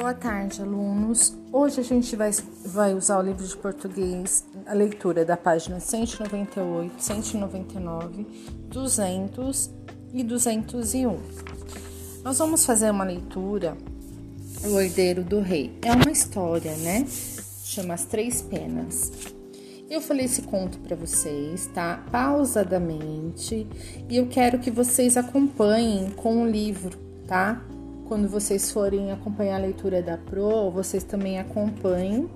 Boa tarde, alunos. Hoje a gente vai, vai usar o livro de português, a leitura da página 198, 199, 200 e 201. Nós vamos fazer uma leitura, O Herdeiro do Rei. É uma história, né? Chama As Três Penas. Eu falei esse conto para vocês, tá? Pausadamente. E eu quero que vocês acompanhem com o livro, tá? Quando vocês forem acompanhar a leitura da Pro, vocês também acompanhem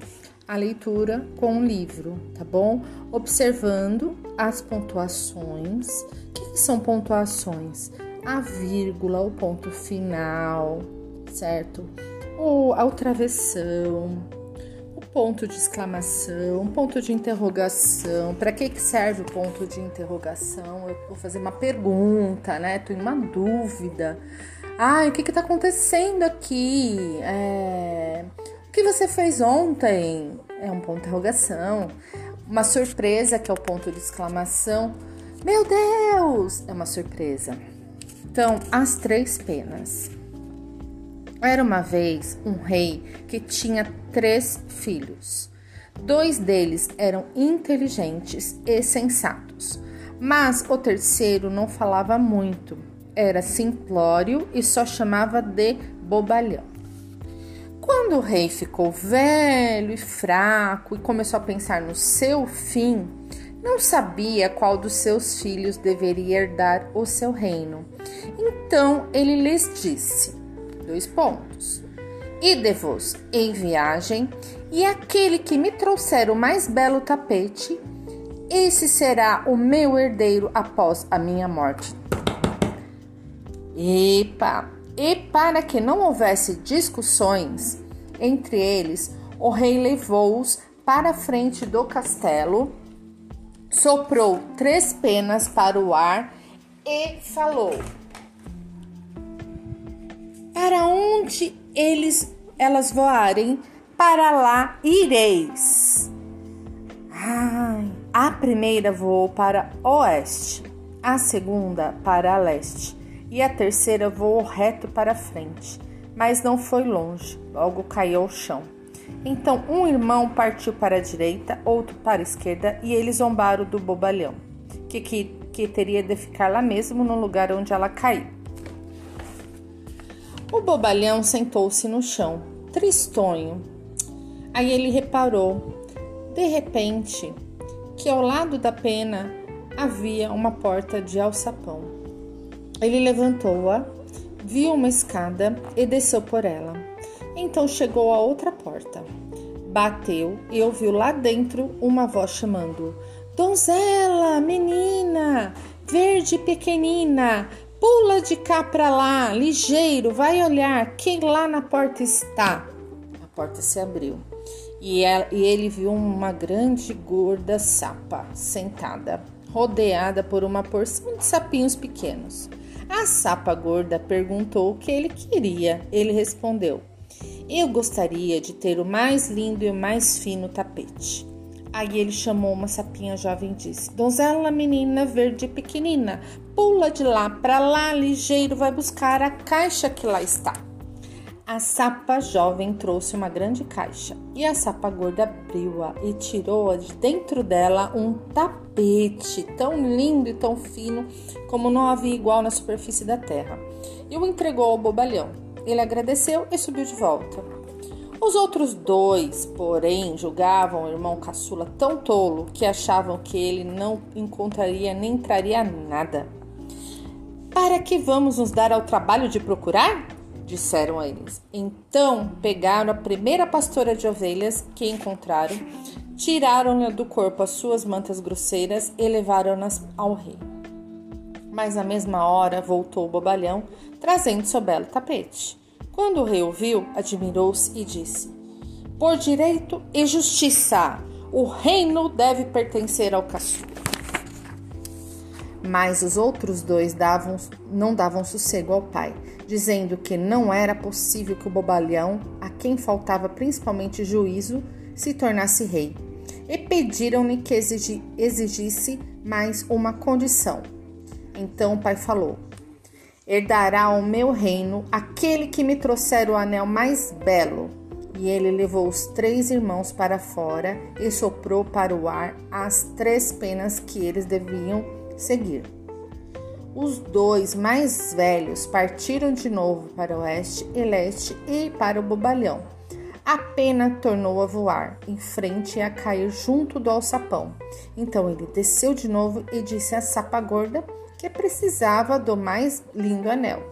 a leitura com o livro, tá bom? Observando as pontuações. O que são pontuações? A vírgula, o ponto final, certo? Ou a travessão, o ponto de exclamação, ponto de interrogação. Para que, que serve o ponto de interrogação? Eu vou fazer uma pergunta, né? Tô em uma dúvida. Ai, o que está acontecendo aqui? É... O que você fez ontem? É um ponto de interrogação. Uma surpresa, que é o ponto de exclamação. Meu Deus! É uma surpresa. Então, as três penas. Era uma vez um rei que tinha três filhos. Dois deles eram inteligentes e sensatos, mas o terceiro não falava muito era simplório e só chamava de bobalhão. Quando o rei ficou velho e fraco e começou a pensar no seu fim, não sabia qual dos seus filhos deveria herdar o seu reino. Então ele lhes disse: dois pontos. Ide-vos em viagem, e aquele que me trouxer o mais belo tapete, esse será o meu herdeiro após a minha morte. Epa! E para que não houvesse discussões entre eles, o rei levou-os para a frente do castelo, soprou três penas para o ar e falou: Para onde eles elas voarem, para lá ireis. Ai, a primeira voou para oeste, a segunda para leste e a terceira voou reto para frente, mas não foi longe, logo caiu ao chão. Então um irmão partiu para a direita, outro para a esquerda, e eles zombaram do bobalhão, que, que, que teria de ficar lá mesmo no lugar onde ela caiu. O bobalhão sentou-se no chão, tristonho. Aí ele reparou, de repente, que ao lado da pena havia uma porta de alçapão. Ele levantou-a, viu uma escada e desceu por ela. Então chegou à outra porta. Bateu e ouviu lá dentro uma voz chamando: Donzela, menina, verde pequenina, pula de cá para lá, ligeiro, vai olhar quem lá na porta está. A porta se abriu e ele viu uma grande gorda sapa sentada, rodeada por uma porção de sapinhos pequenos. A sapa gorda perguntou o que ele queria. Ele respondeu: Eu gostaria de ter o mais lindo e o mais fino tapete. Aí ele chamou uma sapinha jovem e disse: Donzela, menina verde pequenina, pula de lá para lá, ligeiro, vai buscar a caixa que lá está. A sapa jovem trouxe uma grande caixa e a sapa gorda abriu-a e tirou de dentro dela um tapete tão lindo e tão fino como não havia igual na superfície da terra e o entregou ao bobalhão. Ele agradeceu e subiu de volta. Os outros dois, porém, julgavam o irmão caçula tão tolo que achavam que ele não encontraria nem traria nada. Para que vamos nos dar ao trabalho de procurar? Disseram a eles. Então pegaram a primeira pastora de ovelhas que encontraram, tiraram-lhe do corpo as suas mantas grosseiras e levaram-nas ao rei. Mas na mesma hora voltou o bobalhão, trazendo seu belo tapete. Quando o rei ouviu, admirou-se e disse: Por direito e justiça, o reino deve pertencer ao caçula. Mas os outros dois davam, não davam sossego ao pai, dizendo que não era possível que o bobalhão, a quem faltava principalmente juízo, se tornasse rei. E pediram-lhe que exigisse mais uma condição. Então o pai falou: herdará o meu reino aquele que me trouxer o anel mais belo. E ele levou os três irmãos para fora e soprou para o ar as três penas que eles deviam seguir. Os dois mais velhos partiram de novo para o oeste e leste e para o bobalhão. A pena tornou a voar em frente e a cair junto do alçapão. Então ele desceu de novo e disse à sapa gorda que precisava do mais lindo anel.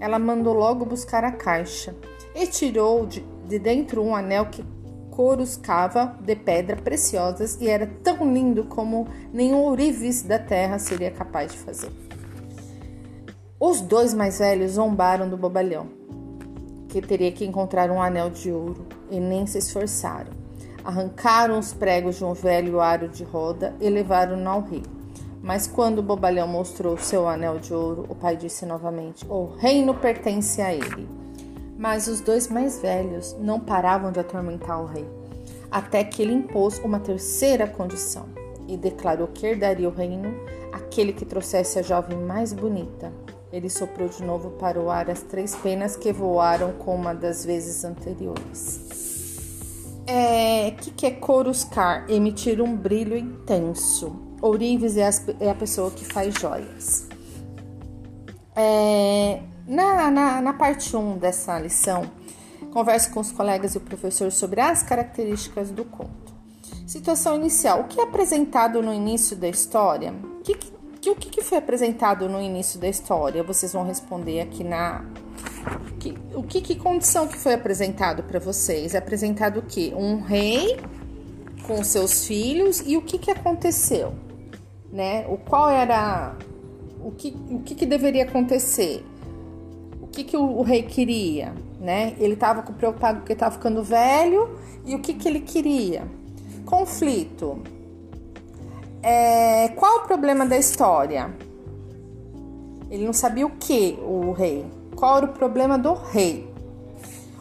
Ela mandou logo buscar a caixa e tirou de, de dentro um anel que coruscava de pedra preciosas e era tão lindo como nenhum ourives da terra seria capaz de fazer. Os dois mais velhos zombaram do bobalhão, que teria que encontrar um anel de ouro, e nem se esforçaram. Arrancaram os pregos de um velho aro de roda e levaram-no ao rei. Mas quando o bobalhão mostrou seu anel de ouro, o pai disse novamente: O reino pertence a ele. Mas os dois mais velhos não paravam de atormentar o rei, até que ele impôs uma terceira condição e declarou que herdaria o reino aquele que trouxesse a jovem mais bonita, ele soprou de novo para o ar as três penas que voaram como uma das vezes anteriores. É, que, que é coruscar? Emitir um brilho intenso. Ourives é, as, é a pessoa que faz joias. É, na, na, na parte 1 um dessa lição, converse com os colegas e o professor sobre as características do conto. Situação inicial: o que é apresentado no início da história? O que, que que o que, que, foi apresentado no início da história? Vocês vão responder aqui na. Que, o que, que condição que foi apresentado para vocês? É apresentado o quê? Um rei com seus filhos e o que, que aconteceu? Né? O qual era. O que, o que, que deveria acontecer? O que, que o, o rei queria? Né? Ele estava preocupado porque estava ficando velho e o que, que ele queria? Conflito é, qual o problema da história? Ele não sabia o que, o rei. Qual era o problema do rei?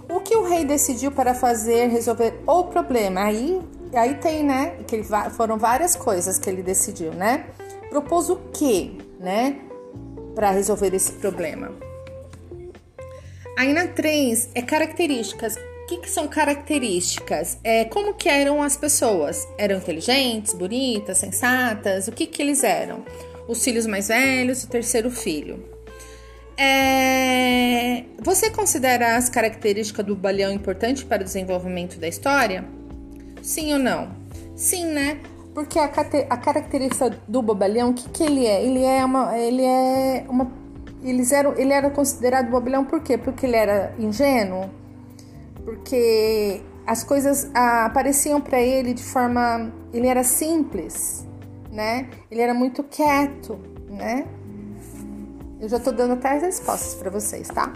O que o rei decidiu para fazer, resolver o problema? Aí, aí tem, né? Que ele, foram várias coisas que ele decidiu, né? Propôs o que, né? Para resolver esse problema. Aí na 3 é características que, que são características? É, como que eram as pessoas? Eram inteligentes, bonitas, sensatas? O que, que eles eram? Os filhos mais velhos, o terceiro filho. É, você considera as características do balhão importante para o desenvolvimento da história? Sim ou não? Sim, né? Porque a, a característica do bobalhão, o que, que ele é? Ele é uma. Ele é uma. Eles eram, ele era considerado bobalhão por quê? Porque ele era ingênuo? Porque as coisas ah, apareciam para ele de forma. Ele era simples, né? Ele era muito quieto, né? Eu já tô dando até as respostas para vocês, tá?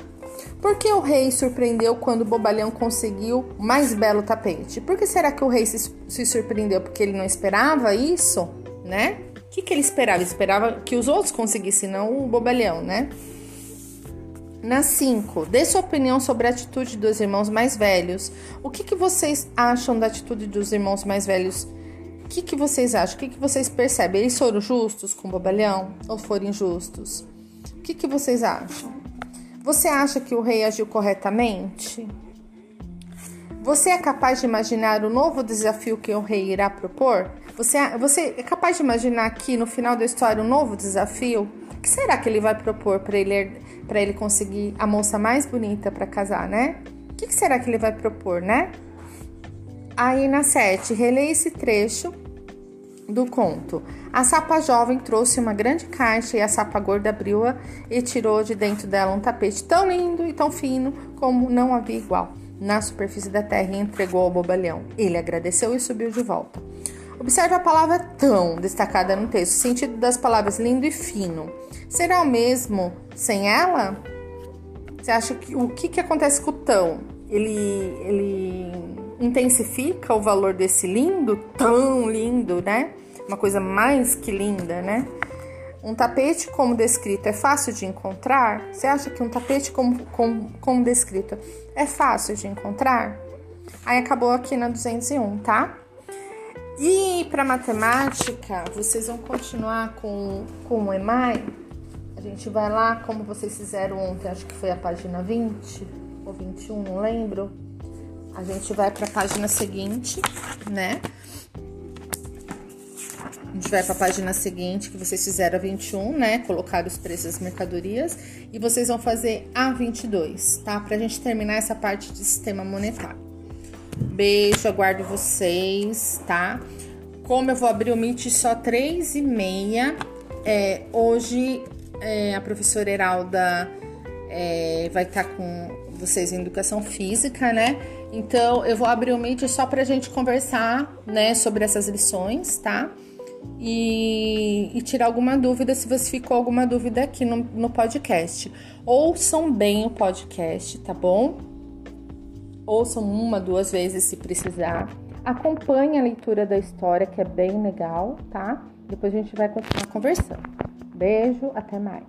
Por que o rei surpreendeu quando o bobalhão conseguiu o mais belo tapete? Por que será que o rei se, se surpreendeu? Porque ele não esperava isso, né? O que, que ele esperava? Ele esperava que os outros conseguissem, não o bobalhão, né? Na 5, dê sua opinião sobre a atitude dos irmãos mais velhos. O que, que vocês acham da atitude dos irmãos mais velhos? O que, que vocês acham? O que, que vocês percebem? Eles foram justos com o bobalhão ou foram injustos? O que, que vocês acham? Você acha que o rei agiu corretamente? Você é capaz de imaginar o novo desafio que o rei irá propor? Você, você é capaz de imaginar aqui no final da história um novo desafio? Que será que ele vai propor para ele, ele conseguir a moça mais bonita para casar, né? O que, que será que ele vai propor, né? Aí na 7, releia esse trecho do conto. A sapa jovem trouxe uma grande caixa e a sapa gorda abriu-a e tirou de dentro dela um tapete tão lindo e tão fino como não havia igual na superfície da terra e entregou ao bobalhão. Ele agradeceu e subiu de volta. Observe a palavra tão destacada no texto, o sentido das palavras lindo e fino. Será o mesmo sem ela? Você acha que o que, que acontece com o tão? Ele, ele intensifica o valor desse lindo, tão lindo, né? Uma coisa mais que linda, né? Um tapete como descrito é fácil de encontrar? Você acha que um tapete como, como, como descrito é fácil de encontrar? Aí acabou aqui na 201, tá? E para matemática, vocês vão continuar com, com o EMAI A gente vai lá, como vocês fizeram ontem, acho que foi a página 20 ou 21, não lembro. A gente vai para a página seguinte, né? A gente vai para a página seguinte, que vocês fizeram a 21, né? Colocar os preços das mercadorias. E vocês vão fazer a 22, tá? Pra gente terminar essa parte de sistema monetário. Beijo, aguardo vocês, tá? Como eu vou abrir o Meet só 3 e meia, é, hoje é, a professora Heralda é, vai estar tá com vocês em educação física, né? Então eu vou abrir o Meet só pra gente conversar, né, sobre essas lições, tá? e, e, tirar alguma dúvida se você ficou alguma dúvida aqui no, no podcast. Ouçam bem o podcast, tá bom? Ouçam uma, duas vezes se precisar. Acompanhe a leitura da história, que é bem legal, tá? Depois a gente vai continuar conversando. Beijo, até mais.